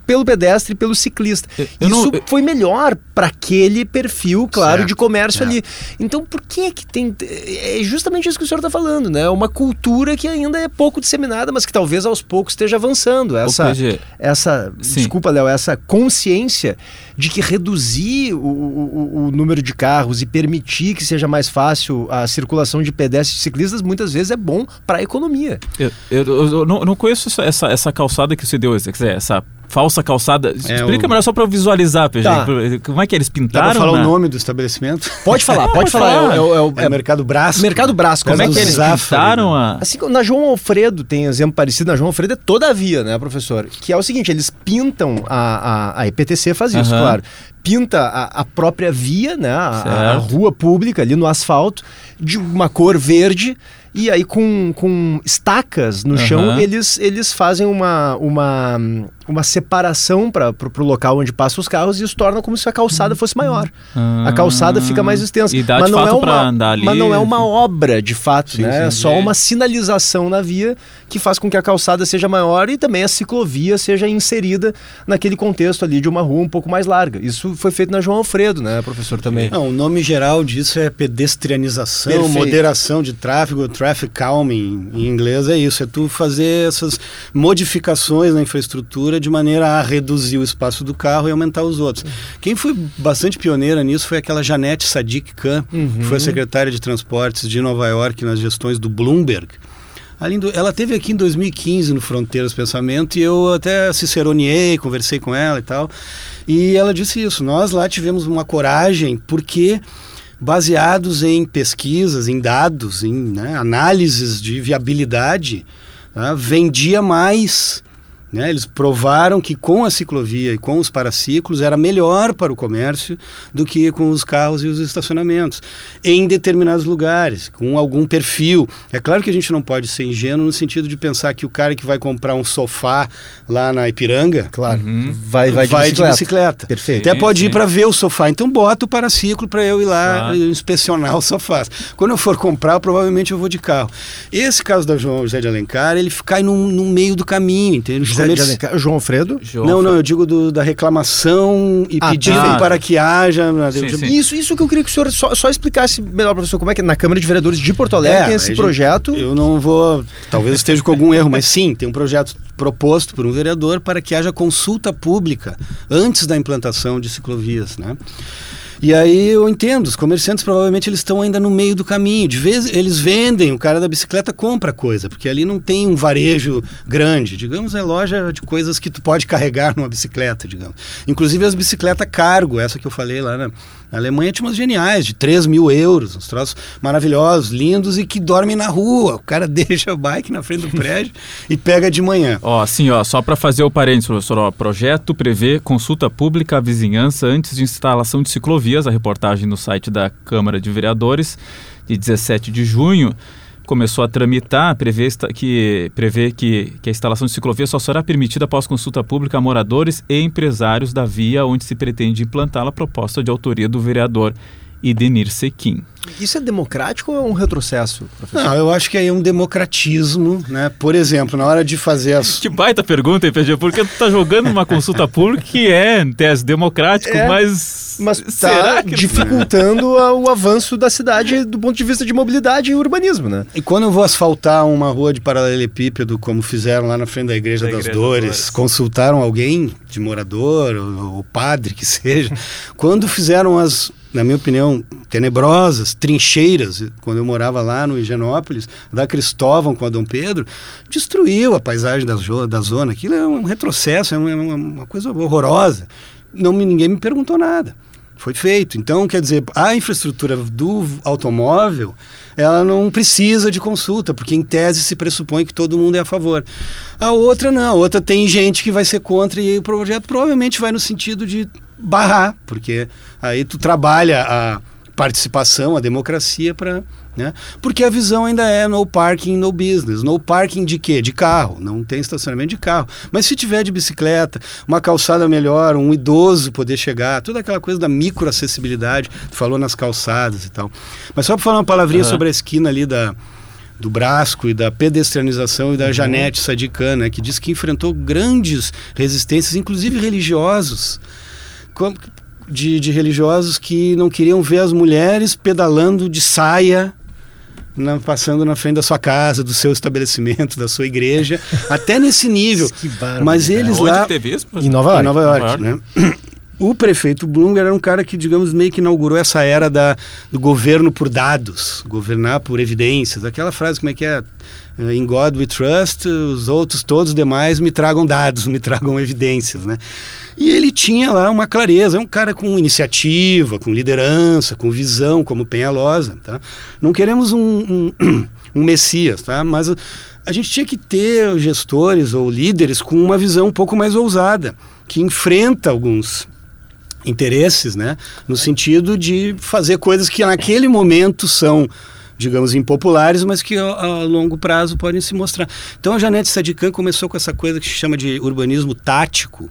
pelo pedestre e pelo ciclista. Eu Isso não, foi melhor para aquele perfil, claro, certo, de comércio ali. Então, por que que tem. É justamente isso que o senhor está falando, né? Uma cultura que ainda é pouco disseminada, mas que talvez aos poucos esteja avançando. Essa, essa desculpa, Léo, essa consciência de que reduzir o, o, o, número de carros e permitir que seja mais fácil a circulação de pedestres e ciclistas muitas vezes é bom para a economia. Eu, eu, eu, não, eu, não, conheço essa, essa calçada que você deu, essa falsa calçada. É Explica o... melhor só para visualizar, PG. Tá. Como é que eles pintaram? Dá pra falar o nome do estabelecimento? Pode falar, [LAUGHS] pode, pode falar. falar. É, o, é, é, o Mercado Brasco. Mercado Brasco. Como é que eles pintaram a... Assim, na João Alfredo tem um exemplo parecido. Na João Alfredo é todavia, né, professor? Que é o seguinte, eles pintam, a, a, a EPTC faz isso, uhum. claro. Pinta a, a, própria via, né, a, a rua pública ali no asfalto, de uma cor verde e aí com, com estacas no uhum. chão eles, eles fazem uma, uma, uma separação para o local onde passam os carros e isso torna como se a calçada fosse maior. Uhum. A calçada fica mais extensa. E dá mas, não é uma, andar ali. mas não é uma obra de fato, sim, né? Sim, é só uma sinalização na via que faz com que a calçada seja maior e também a ciclovia seja inserida naquele contexto ali de uma rua um pouco mais larga. Isso foi feito na João Alfredo, né, professor, também. Não, o nome geral disso é pedestrianização, Perfeito. moderação de tráfego, traffic calming em inglês é isso, é tu fazer essas modificações na infraestrutura de maneira a reduzir o espaço do carro e aumentar os outros. Quem foi bastante pioneira nisso foi aquela Janete Sadiq Khan, uhum. que foi a secretária de transportes de Nova York nas gestões do Bloomberg. Ela teve aqui em 2015 no Fronteiras Pensamento e eu até ciceroneei, conversei com ela e tal. E ela disse isso: nós lá tivemos uma coragem porque baseados em pesquisas, em dados, em né, análises de viabilidade, né, vendia mais né? Eles provaram que com a ciclovia e com os paraciclos era melhor para o comércio do que com os carros e os estacionamentos, em determinados lugares, com algum perfil. É claro que a gente não pode ser ingênuo no sentido de pensar que o cara que vai comprar um sofá lá na Ipiranga, claro, uhum. vai, vai, de, vai bicicleta. de bicicleta. Perfeito. Até pode ir para ver o sofá. Então bota o paraciclo para eu ir lá inspecionar os sofás. Quando eu for comprar, provavelmente eu vou de carro. Esse caso da João José de Alencar, ele cai no, no meio do caminho, entende? Alencar, João Alfredo? João não, não, eu digo do, da reclamação e ah, pedido tá. para que haja. Sim, sim. Isso, isso que eu queria que o senhor só, só explicasse melhor, professor, como é que na Câmara de Vereadores de Porto Alegre é, tem esse projeto. Eu não vou. Talvez esteja com algum erro, mas sim, tem um projeto proposto por um vereador para que haja consulta pública antes da implantação de ciclovias, né? E aí eu entendo, os comerciantes provavelmente eles estão ainda no meio do caminho. De vez eles vendem, o cara da bicicleta compra coisa, porque ali não tem um varejo grande. Digamos, é loja de coisas que tu pode carregar [LAUGHS] numa bicicleta, digamos. Inclusive as bicicletas cargo, essa que eu falei lá na, na Alemanha tinha umas geniais, de 3 mil euros, uns troços maravilhosos, lindos e que dormem na rua. O cara [LAUGHS] deixa a bike na frente do prédio e pega de manhã. Ó, assim, ó, só para fazer o parênteses, professor, ó, projeto prevê consulta pública à vizinhança antes de instalação de ciclovias, a reportagem no site da Câmara de Vereadores, de 17 de junho começou a tramitar, prevê que, prevê que, que a instalação de ciclovia só será permitida após consulta pública a moradores e empresários da via onde se pretende implantá-la, proposta de autoria do vereador Idenir Sequim. Isso é democrático ou é um retrocesso, professor? Não, eu acho que é um democratismo, né? Por exemplo, na hora de fazer as... Que baita pergunta, hein, PG? Porque tu tá jogando uma consulta pública que é, em tese, democrático, é, mas... Mas tá dificultando o avanço da cidade do ponto de vista de mobilidade e urbanismo, né? E quando eu vou asfaltar uma rua de paralelepípedo, como fizeram lá na frente da Igreja, da das, Igreja Dores, das Dores, consultaram alguém de morador, o padre que seja, quando fizeram as na minha opinião, tenebrosas, trincheiras, quando eu morava lá no Higienópolis, da Cristóvão com a Dom Pedro, destruiu a paisagem da, da zona. Aquilo é um retrocesso, é uma, uma coisa horrorosa. Não, ninguém me perguntou nada. Foi feito. Então, quer dizer, a infraestrutura do automóvel, ela não precisa de consulta, porque em tese se pressupõe que todo mundo é a favor. A outra não, a outra tem gente que vai ser contra e o projeto provavelmente vai no sentido de barrar, porque aí tu trabalha a participação, a democracia para, né? Porque a visão ainda é no parking, no business. No parking de quê? De carro. Não tem estacionamento de carro. Mas se tiver de bicicleta, uma calçada melhor, um idoso poder chegar, toda aquela coisa da microacessibilidade, tu falou nas calçadas e tal. Mas só para falar uma palavrinha uhum. sobre a esquina ali da do Brasco e da pedestrianização e da uhum. Janete Sadikan, né, que diz que enfrentou grandes resistências, inclusive religiosos de, de religiosos que não queriam ver as mulheres pedalando de saia na, passando na frente da sua casa, do seu estabelecimento, da sua igreja, [LAUGHS] até nesse nível. Mas eles lá teve isso? em Nova York, em Nova York, Nova York. né? [CLEARS THROAT] O prefeito Bloomberg era um cara que, digamos, meio que inaugurou essa era da, do governo por dados, governar por evidências. Aquela frase, como é que é? In God we trust, os outros, todos os demais, me tragam dados, [LAUGHS] me tragam evidências, né? E ele tinha lá uma clareza, é um cara com iniciativa, com liderança, com visão, como Penhalosa, tá? Não queremos um, um, [CLEARS THROAT] um messias, tá? Mas a gente tinha que ter gestores ou líderes com uma visão um pouco mais ousada, que enfrenta alguns interesses, né? No sentido de fazer coisas que naquele momento são digamos, impopulares, mas que a, longo prazo podem se mostrar. Então a Janete Sadikan começou com essa coisa que se chama de urbanismo tático,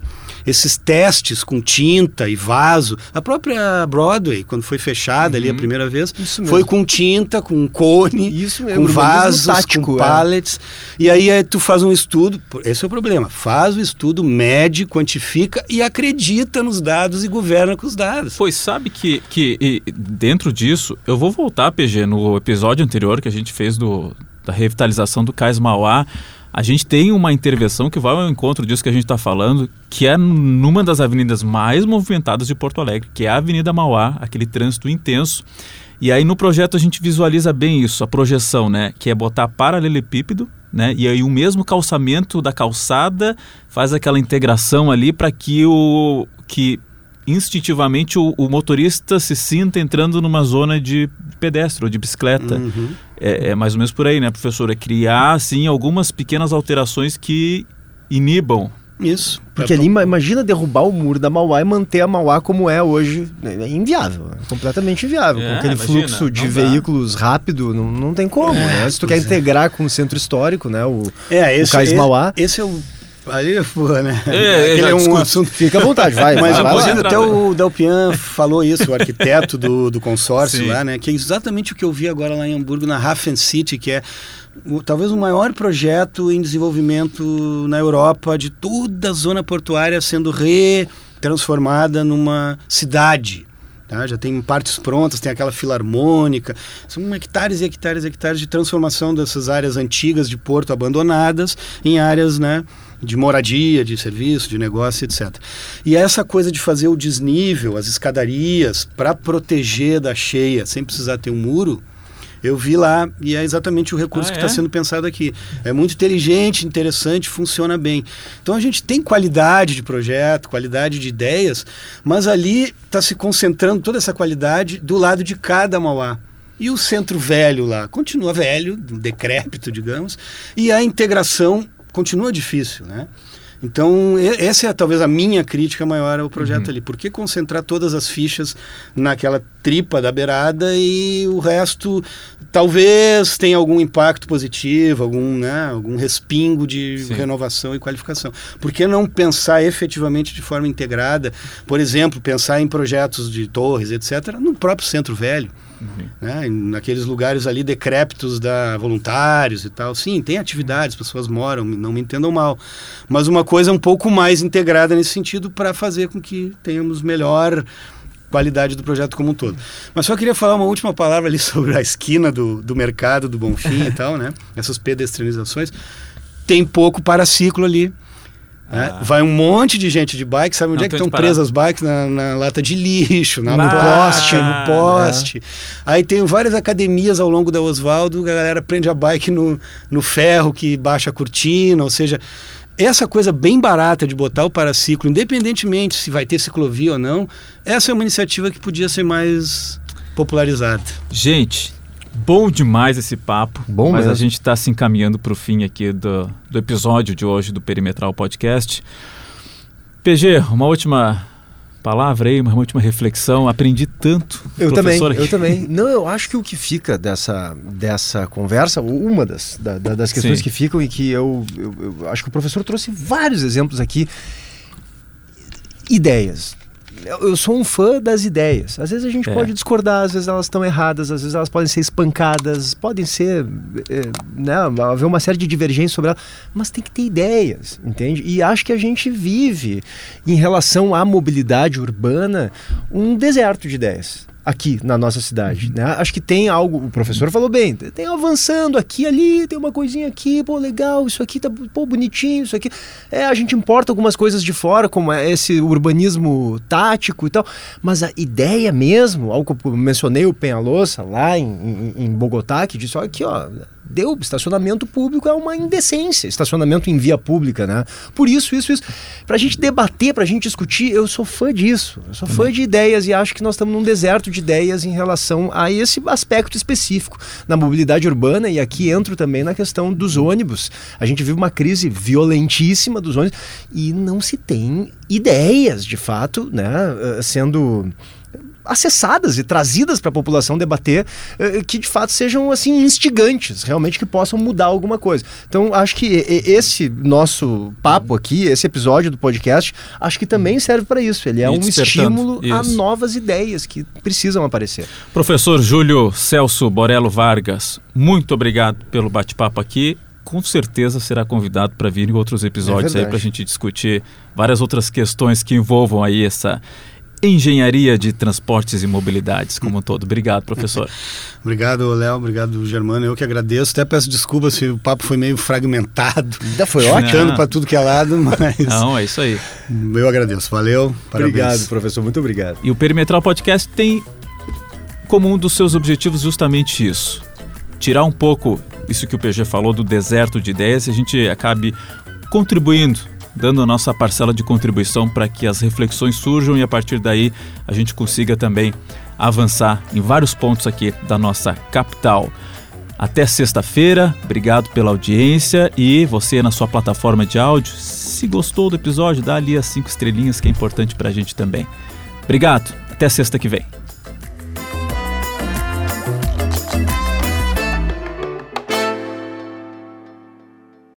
esses testes com tinta e vaso. A própria Broadway, quando foi fechada uhum. ali a uhum. primeira vez, foi com tinta, com cone, Isso mesmo, com vasos, tático, com é. pallets. É. E aí, aí tu faz um estudo, esse é o problema, faz o estudo, mede, quantifica e acredita nos dados e governa com os dados. Pois sabe que, que dentro disso, eu vou voltar, PG, no episódio anterior que a gente fez do, da revitalização do Cais Mauá, a gente tem uma intervenção que vai ao encontro disso que a gente está falando, que é numa das avenidas mais movimentadas de Porto Alegre, que é a Avenida Mauá, aquele trânsito intenso. E aí no projeto a gente visualiza bem isso, a projeção, né? Que é botar paralelepípedo, né? E aí o mesmo calçamento da calçada faz aquela integração ali para que o que instintivamente o, o, motorista se sinta entrando numa zona de pedestre ou de bicicleta. Uhum. É, é, mais ou menos por aí, né, professor? É criar, assim, algumas pequenas alterações que inibam. Isso. Porque é ali, imagina derrubar o muro da Mauá e manter a Mauá como é hoje. É inviável. É completamente inviável. É, com aquele imagina, fluxo de veículos rápido, não, não tem como, é, né? Se tu quer é. integrar com o centro histórico, né? O, é, esse, o Cais Mauá. Esse é o Aí, pô, né? É, Aquele já é um discuto. assunto. Fica à vontade, vai. Mas vai, vai entrar, até vai. o Delpian falou isso, o arquiteto do, do consórcio Sim. lá, né? Que é exatamente o que eu vi agora lá em Hamburgo, na Hafen City, que é o- talvez o maior projeto em desenvolvimento na Europa de toda a zona portuária sendo retransformada numa cidade. Tá? Já tem partes prontas, tem aquela filarmônica. São hectares e hectares e hectares de transformação dessas áreas antigas de porto abandonadas em áreas, né? de moradia, de serviço, de negócio, etc. E essa coisa de fazer o desnível, as escadarias, para proteger da cheia, sem precisar ter um muro, eu vi lá e é exatamente o recurso Ah, que é? está sendo pensado aqui. É muito inteligente, interessante, funciona bem. Então a gente tem qualidade de projeto, qualidade de ideias, mas ali está se concentrando toda essa qualidade do lado de cada Mauá. E o centro velho lá continua velho, decrépito, digamos, e a integração continua difícil, né? Então, essa é talvez a minha crítica maior ao projeto ali. Por que concentrar todas as fichas naquela tripa da beirada e o resto talvez tenha algum impacto positivo, algum, né, algum respingo de Sim. renovação e qualificação? Por que não pensar efetivamente de forma integrada? Por exemplo, pensar em projetos de torres, etc., no próprio centro velho né, em- naqueles lugares ali decrépitos da voluntários e tal. Sim, tem atividades, pessoas moram, não me entendam mal, mas uma coisa um pouco mais integrada nesse sentido para fazer com que tenhamos melhor qualidade do projeto como um todo. Mas só queria falar uma última palavra ali [LAUGHS] sobre a esquina do, do mercado do Bonfim e tal, né? Essas pedestrianizações. Tem pouco paraciclo ali. Né? Ah. Vai um monte de gente de bike, sabe onde Não é que estão presas as bikes? Na, na lata de lixo, na, no Ah, poste, no poste. Aí tem várias academias ao longo da Oswaldo, a galera prende a bike no, no ferro que baixa a cortina, ou seja, essa coisa bem barata de botar o paraciclo, independentemente se vai ter ciclovia ou não, essa é uma iniciativa que podia ser mais popularizada. Gente, bom demais esse papo. Bom mas a mesmo. gente está se encaminhando para o fim aqui do, do episódio de hoje do Perimetral Podcast. PG, uma última palavra aí, uma última reflexão. Aprendi tanto. Eu também, professor, eu também. Não, eu acho que o que fica dessa, dessa conversa, uma das, da- da- das questões Sim. que ficam e que eu, eu, eu acho que o professor trouxe vários exemplos aqui. Ideias. Eu, sou um fã das ideias. Às vezes a gente É. pode discordar, às vezes elas estão erradas, às vezes elas podem ser espancadas, podem ser. eh, né, haver uma série de divergências sobre elas, mas tem que ter ideias, entende? E acho que a gente vive, em relação à mobilidade urbana, um deserto de ideias aqui na nossa cidade, né? Acho que tem algo, o professor falou bem, tem avançando aqui, ali, tem uma coisinha aqui, pô, legal, isso aqui tá, pô, bonitinho, isso aqui. É, a gente importa algumas coisas de fora, como é esse urbanismo tático e tal, mas a ideia mesmo, algo que eu mencionei o Penhalosa lá em, em, em Bogotá, que disse, olha aqui, ó, deu, estacionamento público é uma indecência, estacionamento em via pública, né? Por isso, isso, isso. Pra gente debater, pra gente discutir, eu sou fã disso. Eu sou fã de ideias e acho que nós estamos num deserto de ideias em relação a esse aspecto específico na mobilidade urbana e aqui entro também na questão dos ônibus. A gente vive uma crise violentíssima dos ônibus e não se tem ideias, de fato, né, eh, sendo acessadas e trazidas para a população debater eh, que de fato sejam assim instigantes, realmente que possam mudar alguma coisa. Então acho que esse nosso papo aqui, esse episódio do podcast, acho que também serve para isso. Ele é E um estímulo a isso. novas ideias que precisam aparecer. Professor Júlio Celso Borello Vargas, muito obrigado pelo bate-papo aqui. Com certeza será convidado para vir em outros episódios aí verdade. para a gente discutir várias outras questões que envolvam aí essa engenharia de transportes e mobilidades como um todo. Obrigado, professor. [LAUGHS] Obrigado, Léo, obrigado, Germano. Eu que agradeço. Até peço desculpas se o papo foi meio fragmentado. Ainda foi Não. para tudo que é lado, [LAUGHS] mas Não, é isso aí. eu agradeço. Valeu, parabéns. Obrigado, professor. Muito obrigado. E o Perimetral Podcast tem como um dos seus objetivos justamente isso. Tirar um pouco isso que o PG falou do deserto de ideias e a gente acabe contribuindo, dando a nossa parcela de contribuição para que as reflexões surjam e a partir daí a gente consiga também avançar em vários pontos aqui da nossa capital. Até sexta-feira, obrigado pela audiência e você na sua plataforma de áudio, se gostou do episódio, dá ali as cinco estrelinhas que é importante para a gente também. Obrigado, até sexta que vem.